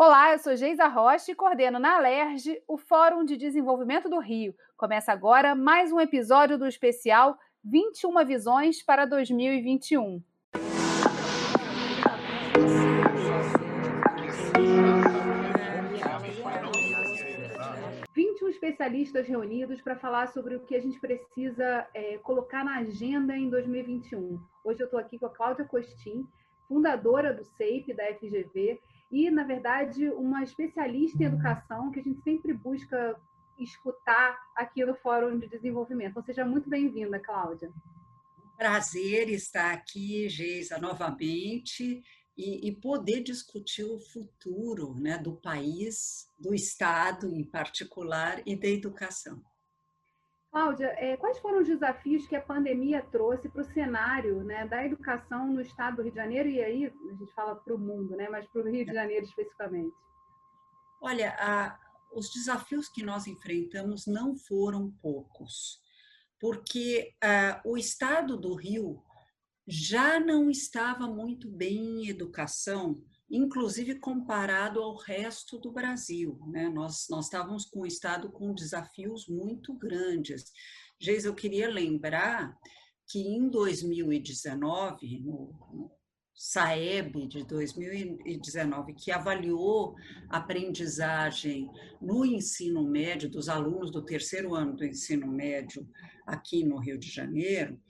Olá, eu sou Geisa Rocha e coordeno na Alerj o Fórum de Desenvolvimento do Rio. Começa agora mais um episódio do especial 21 Visões para 2021. especialistas reunidos para falar sobre o que a gente precisa é, colocar na agenda em 2021. Hoje eu estou aqui com a Cláudia Costin, fundadora do SEIP, da FGV, e, na verdade, uma especialista em educação que a gente sempre busca escutar aqui no Fórum de Desenvolvimento. Então, seja muito bem-vinda, Cláudia. Prazer estar aqui, Geisa, novamente e, e, poder discutir o futuro né, do país, do Estado em particular e da educação. Cláudia, é, quais foram os desafios que a pandemia trouxe para o cenário né, da educação no estado do Rio de Janeiro e aí a gente fala para o mundo, né, mas para o Rio de Janeiro especificamente? Olha, a, os desafios que nós enfrentamos não foram poucos, porque a, o estado do Rio já não estava muito bem em educação, inclusive comparado ao resto do Brasil. Né? Nós, nós estávamos com o Estado com desafios muito grandes. Geis, eu queria lembrar que em 2019, no SAEB de 2019, que avaliou aprendizagem no ensino médio dos alunos do terceiro ano do ensino médio aqui no Rio de Janeiro,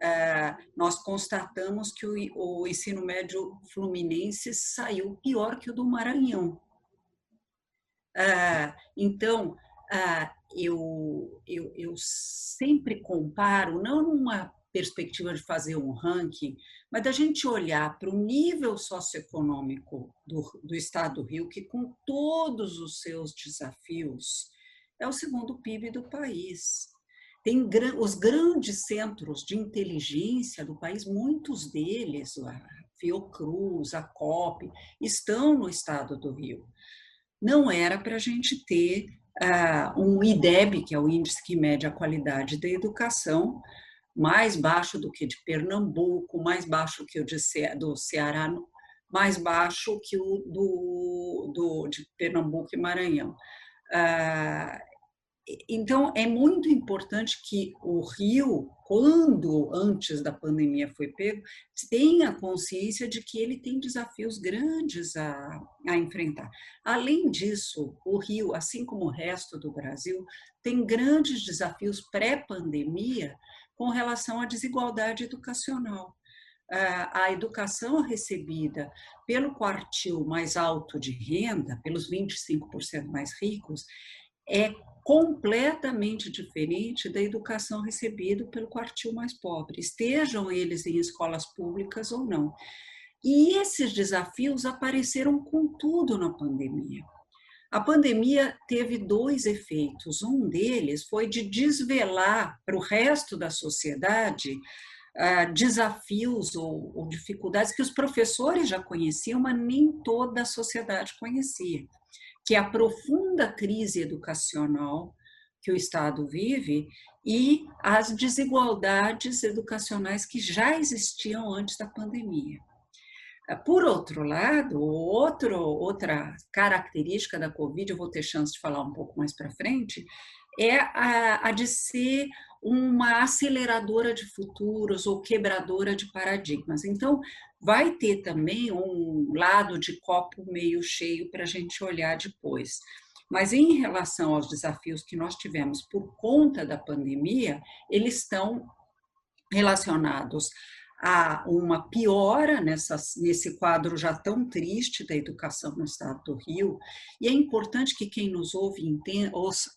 é, nós constatamos que o, ensino médio fluminense saiu pior que o do Maranhão. É, então, é, eu, eu, eu sempre comparo, não numa perspectiva de fazer um ranking, mas da gente olhar para o nível socioeconômico do, do estado do Rio, que com todos os seus desafios, é o segundo PIB do país. Tem os grandes centros de inteligência do país, muitos deles, a Fiocruz, a COP, estão no estado do Rio. Não era para a gente ter uh, um IDEB, que é o índice que mede a qualidade da educação, mais baixo do que de Pernambuco, mais baixo que o de Ce do Ceará, mais baixo que o do, do de Pernambuco e Maranhão. Uh, então, é muito importante que o Rio, quando antes da pandemia foi pego, tenha consciência de que ele tem desafios grandes a, a enfrentar. Além disso, o Rio, assim como o resto do Brasil, tem grandes desafios pré-pandemia com relação à desigualdade educacional. A educação recebida pelo quartil mais alto de renda, pelos 25% mais ricos, é completamente diferente da educação recebida pelo quartil mais pobre, estejam eles em escolas públicas ou não. E esses desafios apareceram com tudo na pandemia. A pandemia teve dois efeitos. Um deles foi de desvelar para o resto da sociedade uh, desafios ou, ou dificuldades que os professores já conheciam, mas nem toda a sociedade conhecia que é a profunda crise educacional que o Estado vive e as desigualdades educacionais que já existiam antes da pandemia. Por outro lado, outro, outra característica da Covid, eu vou ter chance de falar um pouco mais para frente, é a, a de ser uma aceleradora de futuros ou quebradora de paradigmas. Então, vai ter também um lado de copo meio cheio para a gente olhar depois. Mas em relação aos desafios que nós tivemos por conta da pandemia, eles estão relacionados a uma piora nessa, nesse quadro já tão triste da educação no estado do Rio. E é importante que quem nos ouve, entenda,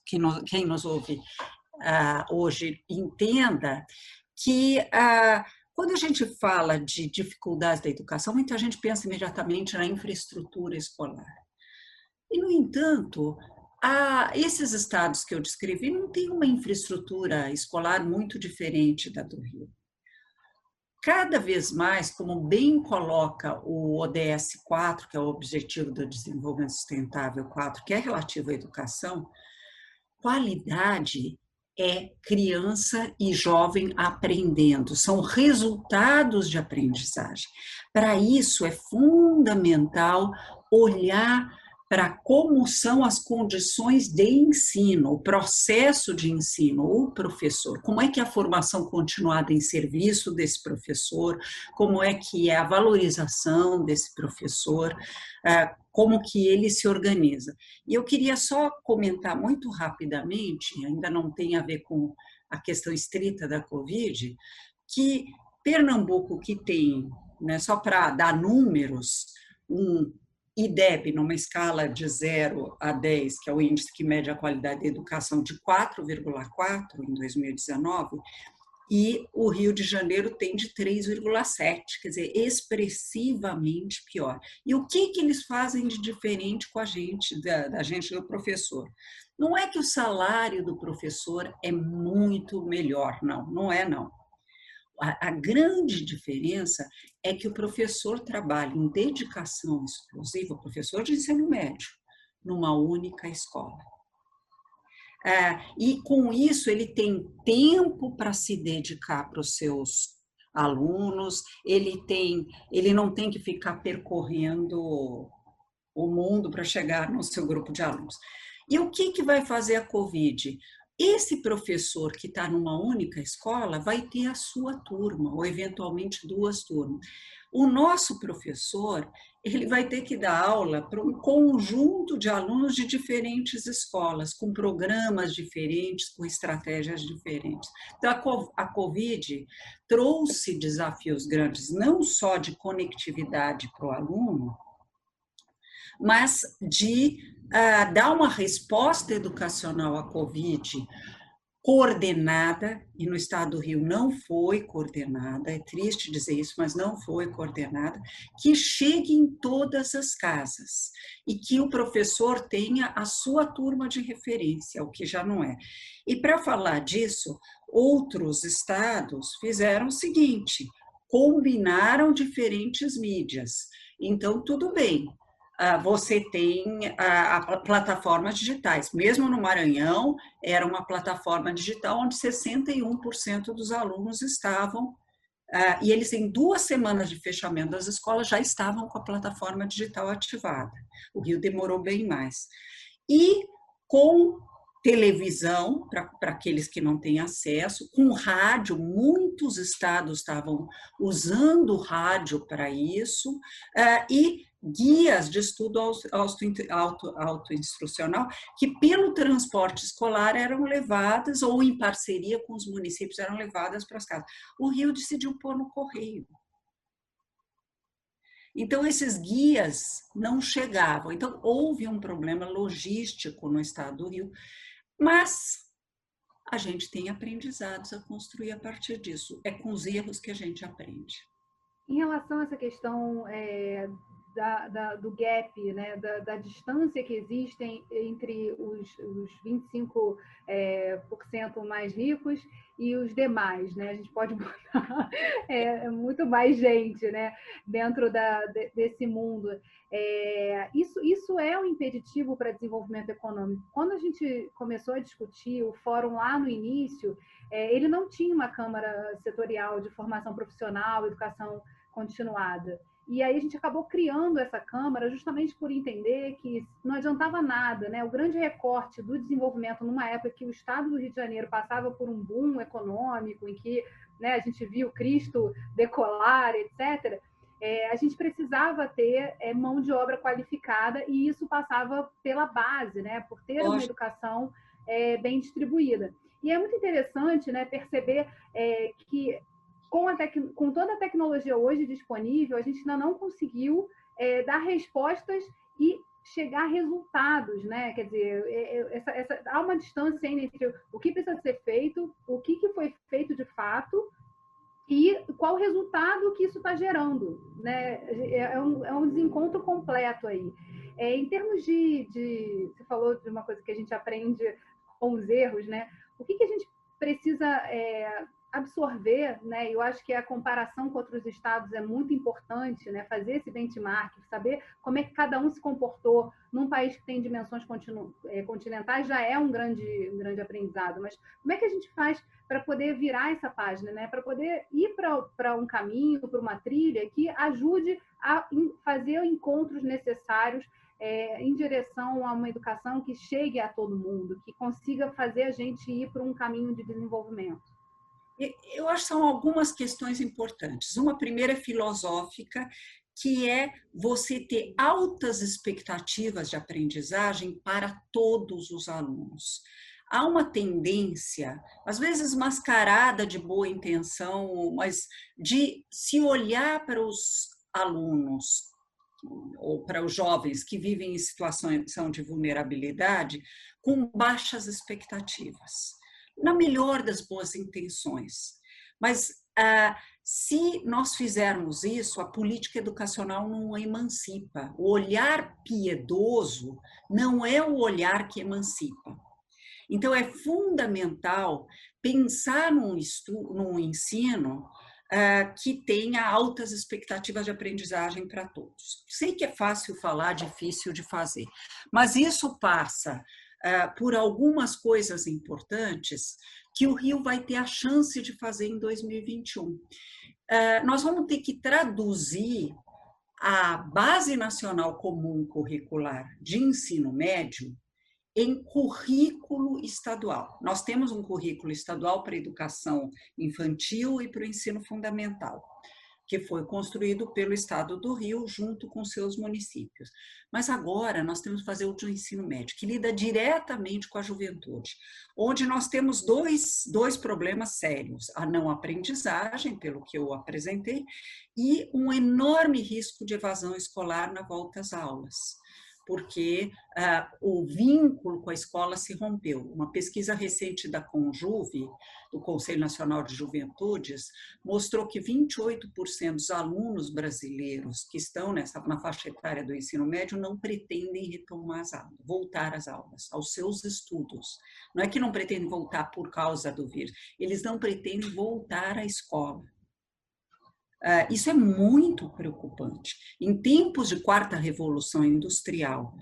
que nos, quem nos ouve uh, hoje entenda que uh, quando a gente fala de dificuldades da educação, muita gente pensa imediatamente na infraestrutura escolar. E, no entanto, esses estados que eu descrevi não têm uma infraestrutura escolar muito diferente da do Rio. Cada vez mais, como bem coloca o ODS 4, que é o Objetivo do Desenvolvimento Sustentável 4, que é relativo à educação, qualidade é criança e jovem aprendendo, são resultados de aprendizagem. Para isso é fundamental olhar para como são as condições de ensino, o processo de ensino, o professor, como é que é a formação continuada em serviço desse professor, como é que é a valorização desse professor, ah, como que ele se organiza. E eu queria só comentar muito rapidamente, ainda não tem a ver com a questão estrita da Covid, que Pernambuco, que tem, né, só para dar números, um IDEB, numa escala de 0 a 10, que é o índice que mede a qualidade da educação, de 4,4 em 2019, e o Rio de Janeiro tem de 3,7, quer dizer, expressivamente pior. E o que, que eles fazem de diferente com a gente, da, da gente do professor? Não é que o salário do professor é muito melhor, não, não é não. A, a grande diferença é que o professor trabalha em dedicação exclusiva, o professor de ensino médio, numa única escola. É, e com isso ele tem tempo para se dedicar para os seus alunos, ele tem, ele não tem que ficar percorrendo o mundo para chegar no seu grupo de alunos. E o que, que vai fazer a Covid? Esse professor que está numa única escola vai ter a sua turma, ou eventualmente duas turmas. O nosso professor, ele vai ter que dar aula para um conjunto de alunos de diferentes escolas, com programas diferentes, com estratégias diferentes. Então, a Covid trouxe desafios grandes, não só de conectividade para o aluno, mas de dar uma resposta educacional à Covid coordenada, e no estado do Rio não foi coordenada, é triste dizer isso, mas não foi coordenada, que chegue em todas as casas e que o professor tenha a sua turma de referência, o que já não é. E para falar disso, outros estados fizeram o seguinte: combinaram diferentes mídias. Então, tudo bem, você tem a, a plataformas digitais. Mesmo no Maranhão, era uma plataforma digital onde 61% dos alunos estavam, ah, e eles, em duas semanas de fechamento das escolas, já estavam com a plataforma digital ativada. O Rio demorou bem mais. E com televisão, para aqueles que não têm acesso, com rádio, muitos estados estavam usando rádio para isso, uh, e guias de estudo auto-instrucional auto, que, pelo transporte escolar, eram levadas, ou em parceria com os municípios, eram levadas para as casas. O Rio decidiu pôr no correio. Então, esses guias não chegavam. Então, houve um problema logístico no estado do Rio, mas a gente tem aprendizados a construir a partir disso. É com os erros que a gente aprende. Em relação a essa questão é, da, da, do gap, né, da, da, distância que existem entre os, os 25% é, por cento mais ricos e os demais. Né? A gente pode botar é, muito mais gente né, dentro da, desse mundo. É, isso, isso é um impeditivo para desenvolvimento econômico. Quando a gente começou a discutir o fórum lá no início, é, ele não tinha uma Câmara Setorial de Formação Profissional, Educação Continuada. E aí a gente acabou criando essa Câmara justamente por entender que não adiantava nada, né? O grande recorte do desenvolvimento numa época que o Estado do Rio de Janeiro passava por um boom econômico, em que né, a gente viu Cristo decolar, etc., é, a gente precisava ter é, mão de obra qualificada e isso passava pela base, né? Por ter uma educação é, bem distribuída. E é muito interessante né, perceber é, que com, a tec... com toda a tecnologia hoje disponível, a gente ainda não conseguiu é, dar respostas e chegar a resultados, né? Quer dizer, é, é, essa, essa, há uma distância entre o que precisa ser feito, o que, que foi feito de fato e qual o resultado que isso está gerando, né? É, é um, é um desencontro completo aí. É, em termos de, de, você falou de uma coisa que a gente aprende com os erros, né? O que, que a gente precisa é, absorver, né? Eu acho que a comparação com outros estados é muito importante, né? Fazer esse benchmark, saber como é que cada um se comportou num país que tem dimensões é, continentais já é um grande, um grande aprendizado. Mas como é que a gente faz para poder virar essa página, né? Para poder ir para um caminho, para uma trilha que ajude a fazer encontros necessários é, em direção a uma educação que chegue a todo mundo, que consiga fazer a gente ir para um caminho de desenvolvimento? Eu acho que são algumas questões importantes. Uma primeira é filosófica, que é você ter altas expectativas de aprendizagem para todos os alunos. Há uma tendência, às vezes mascarada de boa intenção, mas de se olhar para os alunos ou para os jovens que vivem em situação de vulnerabilidade com baixas expectativas, na melhor das boas intenções. Mas ah, se nós fizermos isso, a política educacional não emancipa. O olhar piedoso não é o olhar que emancipa. Então, é fundamental pensar num, num ensino uh, que tenha altas expectativas de aprendizagem para todos. Sei que é fácil falar, difícil de fazer, mas isso passa uh, por algumas coisas importantes que o Rio vai ter a chance de fazer em 2021. Uh, nós vamos ter que traduzir a Base Nacional Comum Curricular de Ensino Médio em currículo estadual. Nós temos um currículo estadual para a educação infantil e para o ensino fundamental, que foi construído pelo Estado do Rio junto com seus municípios. Mas agora nós temos que fazer o de ensino médio, que lida diretamente com a juventude, onde nós temos dois, dois problemas sérios: a não aprendizagem, pelo que eu apresentei, e um enorme risco de evasão escolar na volta às aulas porque uh, o vínculo com a escola se rompeu. Uma pesquisa recente da Conjuve, do Conselho Nacional de Juventudes, mostrou que 28% dos alunos brasileiros que estão nessa, na faixa etária do ensino médio não pretendem retomar as aulas, voltar às aulas, aos seus estudos. Não é que não pretendem voltar por causa do vírus, eles não pretendem voltar à escola. Uh, isso é muito preocupante. Em tempos de quarta revolução industrial,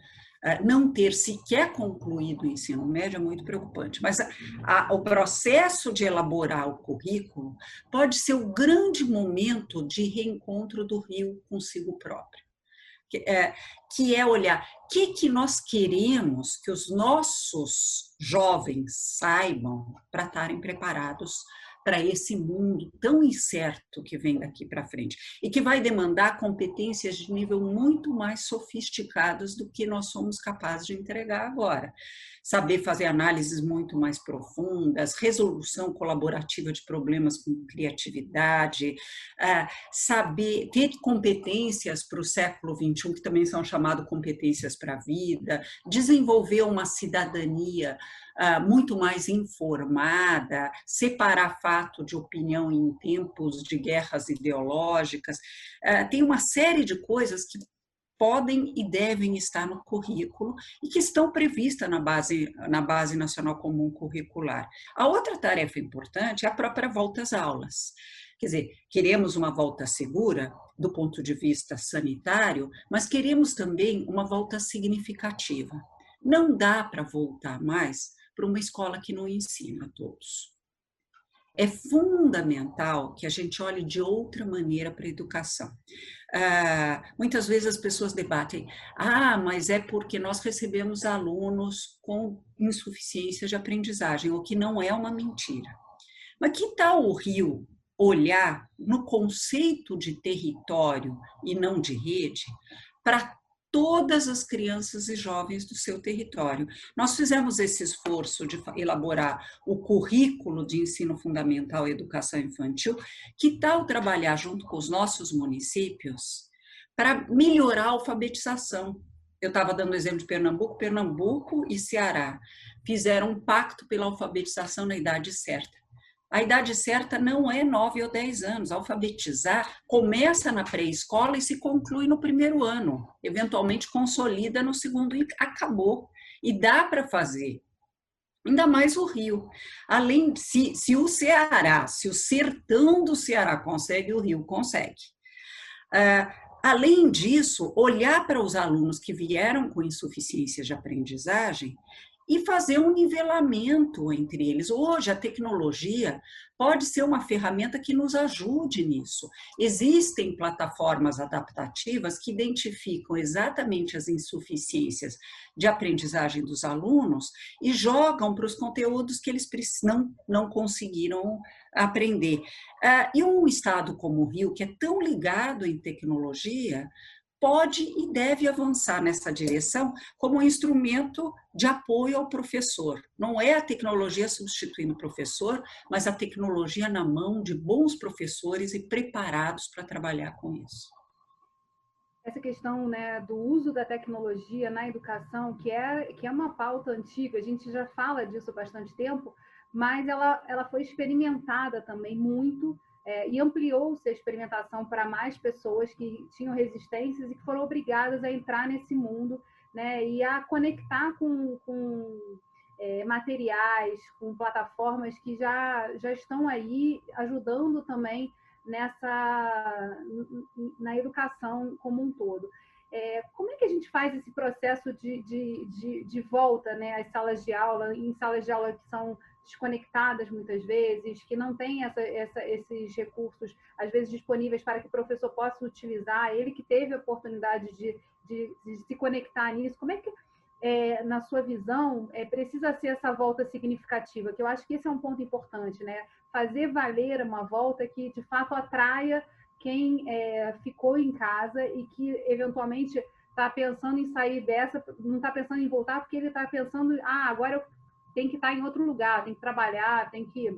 uh, não ter sequer concluído o ensino médio é muito preocupante. Mas a, a, o processo de elaborar o currículo pode ser o grande momento de reencontro do Rio consigo próprio. Que é, que é olhar o que, que nós queremos que os nossos jovens saibam para estarem preparados para esse mundo tão incerto que vem daqui para frente e que vai demandar competências de nível muito mais sofisticadas do que nós somos capazes de entregar agora. Saber fazer análises muito mais profundas, resolução colaborativa de problemas com criatividade, ah, saber ter competências para o século XXI, que também são chamadas competências para a vida, desenvolver uma cidadania ah, muito mais informada, separar fato de opinião em tempos de guerras ideológicas. Ah, tem uma série de coisas que podem e devem estar no currículo e que estão previstas na base, na base nacional comum curricular. A outra tarefa importante é a própria volta às aulas. Quer dizer, queremos uma volta segura do ponto de vista sanitário, mas queremos também uma volta significativa. Não dá para voltar mais para uma escola que não ensina a todos. É fundamental que a gente olhe de outra maneira para a educação. Ah, muitas vezes as pessoas debatem, ah, mas é porque nós recebemos alunos com insuficiência de aprendizagem, o que não é uma mentira. Mas que tal o Rio olhar no conceito de território e não de rede para todas as crianças e jovens do seu território. Nós fizemos esse esforço de elaborar o currículo de ensino fundamental e educação infantil. Que tal trabalhar junto com os nossos municípios para melhorar a alfabetização? Eu estava dando o exemplo de Pernambuco, Pernambuco e Ceará fizeram um pacto pela alfabetização na idade certa. A idade certa não é 9 ou 10 anos. Alfabetizar começa na pré-escola e se conclui no primeiro ano. Eventualmente consolida no segundo e acabou. E dá para fazer. Ainda mais o Rio. Além, se, se o Ceará, se o sertão do Ceará consegue, o Rio consegue. Uh, além disso, olhar para os alunos que vieram com insuficiência de aprendizagem e fazer um nivelamento entre eles. Hoje, a tecnologia pode ser uma ferramenta que nos ajude nisso. Existem plataformas adaptativas que identificam exatamente as insuficiências de aprendizagem dos alunos e jogam para os conteúdos que eles não, não conseguiram aprender. Ah, e um estado como o Rio, que é tão ligado em tecnologia, pode e deve avançar nessa direção como um instrumento de apoio ao professor. Não é a tecnologia substituindo o professor, mas a tecnologia na mão de bons professores e preparados para trabalhar com isso. Essa questão né, do uso da tecnologia na educação, que é, que é uma pauta antiga, a gente já fala disso há bastante tempo, mas ela, ela foi experimentada também muito é, e ampliou-se a experimentação para mais pessoas que tinham resistências e que foram obrigadas a entrar nesse mundo né, e a conectar com, com é, materiais, com plataformas que já, já estão aí ajudando também nessa na educação como um todo. É, como é que a gente faz esse processo de, de, de, de volta né, às salas de aula, em salas de aula que são desconectadas muitas vezes, que não têm essa, essa, esses recursos, às vezes, disponíveis para que o professor possa utilizar, ele que teve a oportunidade de, de, de se conectar nisso, como é que, é, na sua visão, é, precisa ser essa volta significativa? Que eu acho que esse é um ponto importante, né? Fazer valer uma volta que, de fato, atraia quem é, ficou em casa e que, eventualmente, está pensando em sair dessa, não está pensando em voltar porque ele está pensando, ah, agora eu tem que estar em outro lugar, tem que trabalhar, tem que.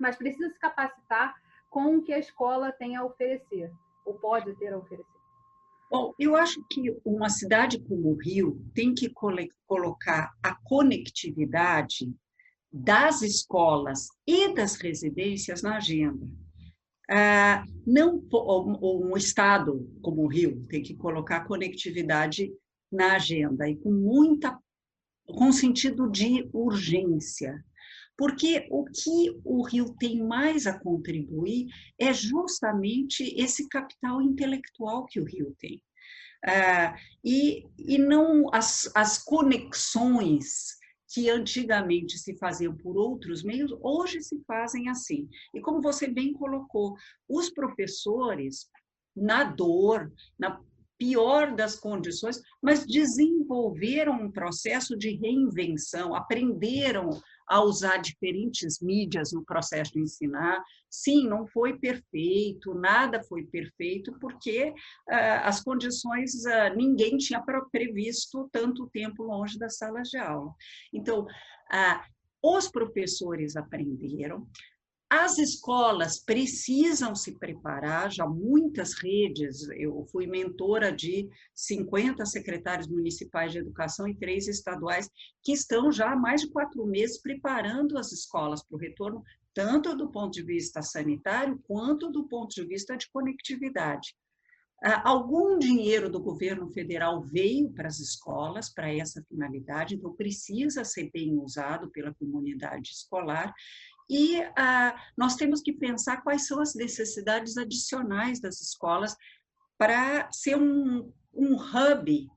Mas precisa se capacitar com o que a escola tem a oferecer, ou pode ter a oferecer. Bom, eu acho que uma cidade como o Rio tem que colocar a conectividade das escolas e das residências na agenda. Ah, não um estado como o Rio tem que colocar conectividade na agenda e com muita com sentido de urgência. Porque o que o Rio tem mais a contribuir é justamente esse capital intelectual que o Rio tem. Uh, e, e não as, as conexões que antigamente se faziam por outros meios, hoje se fazem assim. E como você bem colocou, os professores, na dor, na pior das condições, mas desenvolveram um processo de reinvenção, aprenderam a usar diferentes mídias no processo de ensinar. Sim, não foi perfeito, nada foi perfeito, porque uh, as condições, uh, ninguém tinha previsto tanto tempo longe das salas de aula. Então, uh, os professores aprenderam, as escolas precisam se preparar, já muitas redes, eu fui mentora de 50 secretários municipais de educação e três estaduais, que estão já há mais de quatro meses preparando as escolas para o retorno, tanto do ponto de vista sanitário, quanto do ponto de vista de conectividade. Ah, algum dinheiro do governo federal veio para as escolas para essa finalidade, então precisa ser bem usado pela comunidade escolar e ah, nós temos que pensar quais são as necessidades adicionais das escolas para ser um, um hub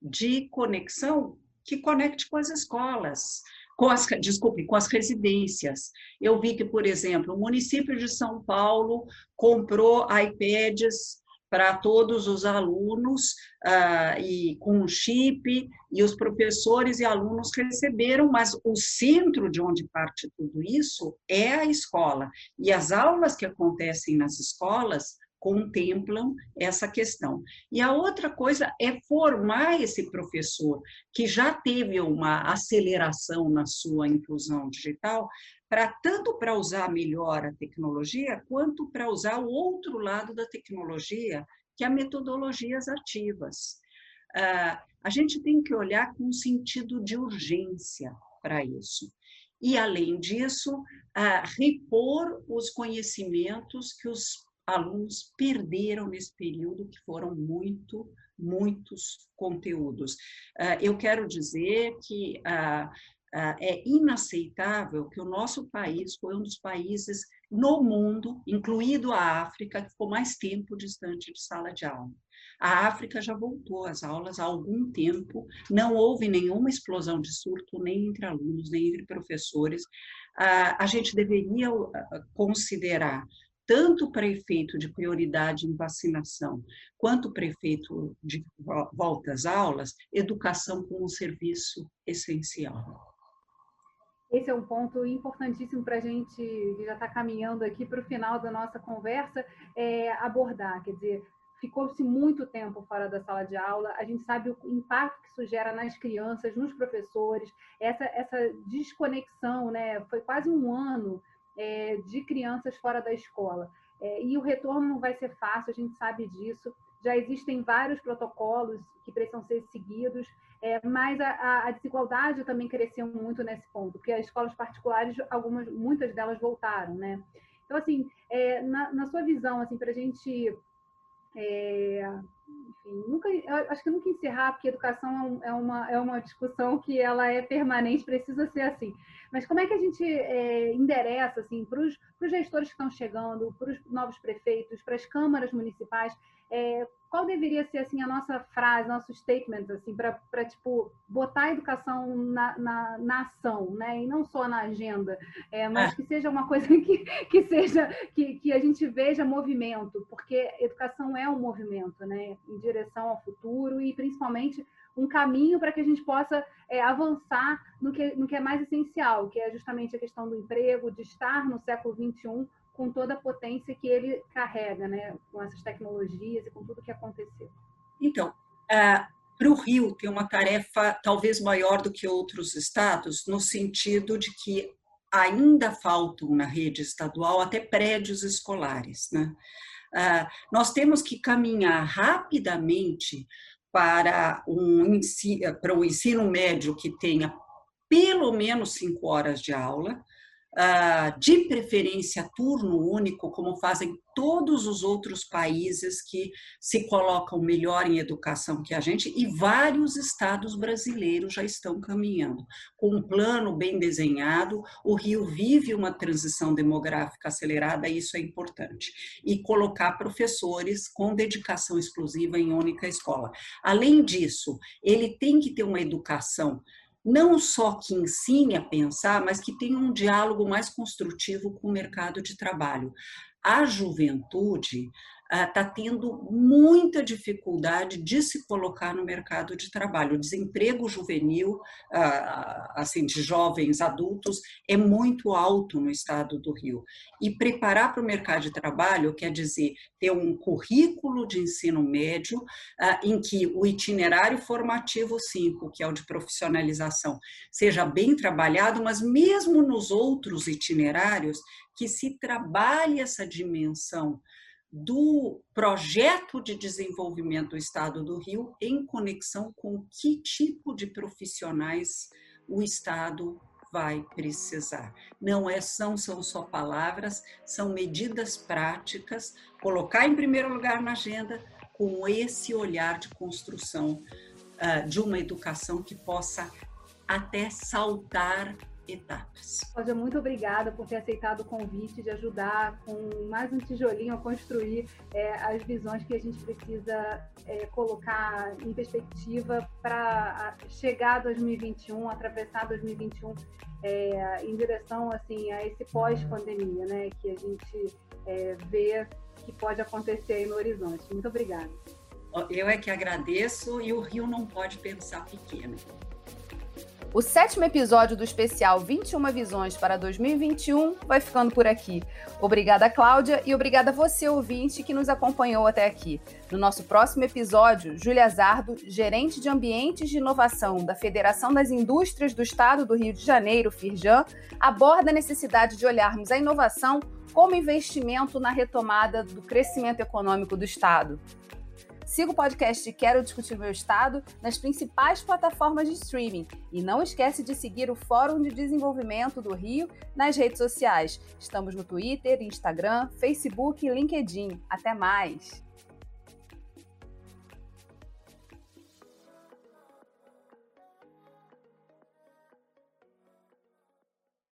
de conexão que conecte com as escolas, com as, desculpe, com as residências. Eu vi que, por exemplo, o município de São Paulo comprou iPads para todos os alunos uh, e com um chip e os professores e alunos receberam, mas o centro de onde parte tudo isso é a escola. E as aulas que acontecem nas escolas contemplam essa questão. E a outra coisa é formar esse professor que já teve uma aceleração na sua inclusão digital para tanto para usar melhor a tecnologia, quanto para usar o outro lado da tecnologia, que é metodologias ativas. Uh, a gente tem que olhar com sentido de urgência para isso. E, além disso, uh, repor os conhecimentos que os alunos perderam nesse período, que foram muito, muitos conteúdos. Uh, eu quero dizer que ah, é inaceitável que o nosso país foi um dos países no mundo, incluído a África, que ficou mais tempo distante de sala de aula. A África já voltou às aulas há algum tempo, não houve nenhuma explosão de surto, nem entre alunos, nem entre professores. A gente deveria considerar tanto para efeito de prioridade em vacinação, quanto para efeito de volta às aulas, educação como um serviço essencial. Esse é um ponto importantíssimo para a gente, já está caminhando aqui para o final da nossa conversa, é, abordar. Quer dizer, ficou-se muito tempo fora da sala de aula, a gente sabe o impacto que isso gera nas crianças, nos professores, essa, essa desconexão, né? Foi quase um ano é, de crianças fora da escola. É, e o retorno não vai ser fácil, a gente sabe disso. Já existem vários protocolos que precisam ser seguidos, é, mas a, a, desigualdade também cresceu muito nesse ponto, porque as escolas particulares, algumas, muitas delas voltaram, né? Então, assim, é, na, na, sua visão, assim, para a gente é, enfim, nunca, acho que nunca encerrar, porque educação é, é uma, é uma discussão que ela é permanente, precisa ser assim. Mas como é que a gente é, endereça assim, para os gestores que estão chegando, para os novos prefeitos, para as câmaras municipais, é, qual deveria ser assim a nossa frase, nosso statement assim para tipo botar a educação na, na, na, ação, né? E não só na agenda, é, mas é. que seja uma coisa que, que seja que, que a gente veja movimento, porque educação é um movimento, né? Em direção ao futuro e principalmente um caminho para que a gente possa é, avançar no que, no que é mais essencial, que é justamente a questão do emprego, de estar no século XXI com toda a potência que ele carrega, né, com essas tecnologias e com tudo que aconteceu. Então, uh, para o Rio tem uma tarefa talvez maior do que outros estados, no sentido de que ainda faltam na rede estadual até prédios escolares. Né? Uh, nós temos que caminhar rapidamente para um, para um ensino médio que tenha pelo menos cinco horas de aula, de preferência turno único, como fazem todos os outros países que se colocam melhor em educação que a gente, e vários estados brasileiros já estão caminhando. Com um plano bem desenhado, o Rio vive uma transição demográfica acelerada, e isso é importante. E colocar professores com dedicação exclusiva em única escola. Além disso, ele tem que ter uma educação não só que ensine a pensar, mas que tenha um diálogo mais construtivo com o mercado de trabalho. A juventude está ah, tendo muita dificuldade de se colocar no mercado de trabalho. O desemprego juvenil, ah, assim, de jovens adultos, é muito alto no estado do Rio. E preparar para o mercado de trabalho quer dizer ter um currículo de ensino médio ah, em que o itinerário formativo 5, que é o de profissionalização, seja bem trabalhado, mas mesmo nos outros itinerários, que se trabalhe essa dimensão do projeto de desenvolvimento do Estado do Rio em conexão com que tipo de profissionais o Estado vai precisar. Não é são, são só palavras, são medidas práticas, colocar em primeiro lugar na agenda com esse olhar de construção uh, de uma educação que possa até saltar etapas. Cláudia, muito obrigada por ter aceitado o convite de ajudar com mais um tijolinho a construir é, as visões que a gente precisa é, colocar em perspectiva para chegar a 2021, atravessar 2021 é, em direção assim a esse pós-pandemia, né, que a gente é, vê que pode acontecer aí no horizonte. Muito obrigada. Eu é que agradeço e o Rio não pode pensar pequeno. O sétimo episódio do especial 21 Visões para 2021 vai ficando por aqui. Obrigada, Cláudia, e obrigada a você, ouvinte, que nos acompanhou até aqui. No nosso próximo episódio, Júlia Zardo, gerente de ambientes de inovação da Federação das Indústrias do Estado do Rio de Janeiro, Firjan, aborda a necessidade de olharmos a inovação como investimento na retomada do crescimento econômico do Estado. Siga o podcast Quero Discutir Meu Estado nas principais plataformas de streaming. E não esquece de seguir o Fórum de Desenvolvimento do Rio nas redes sociais. Estamos no Twitter, Instagram, Facebook e LinkedIn. Até mais!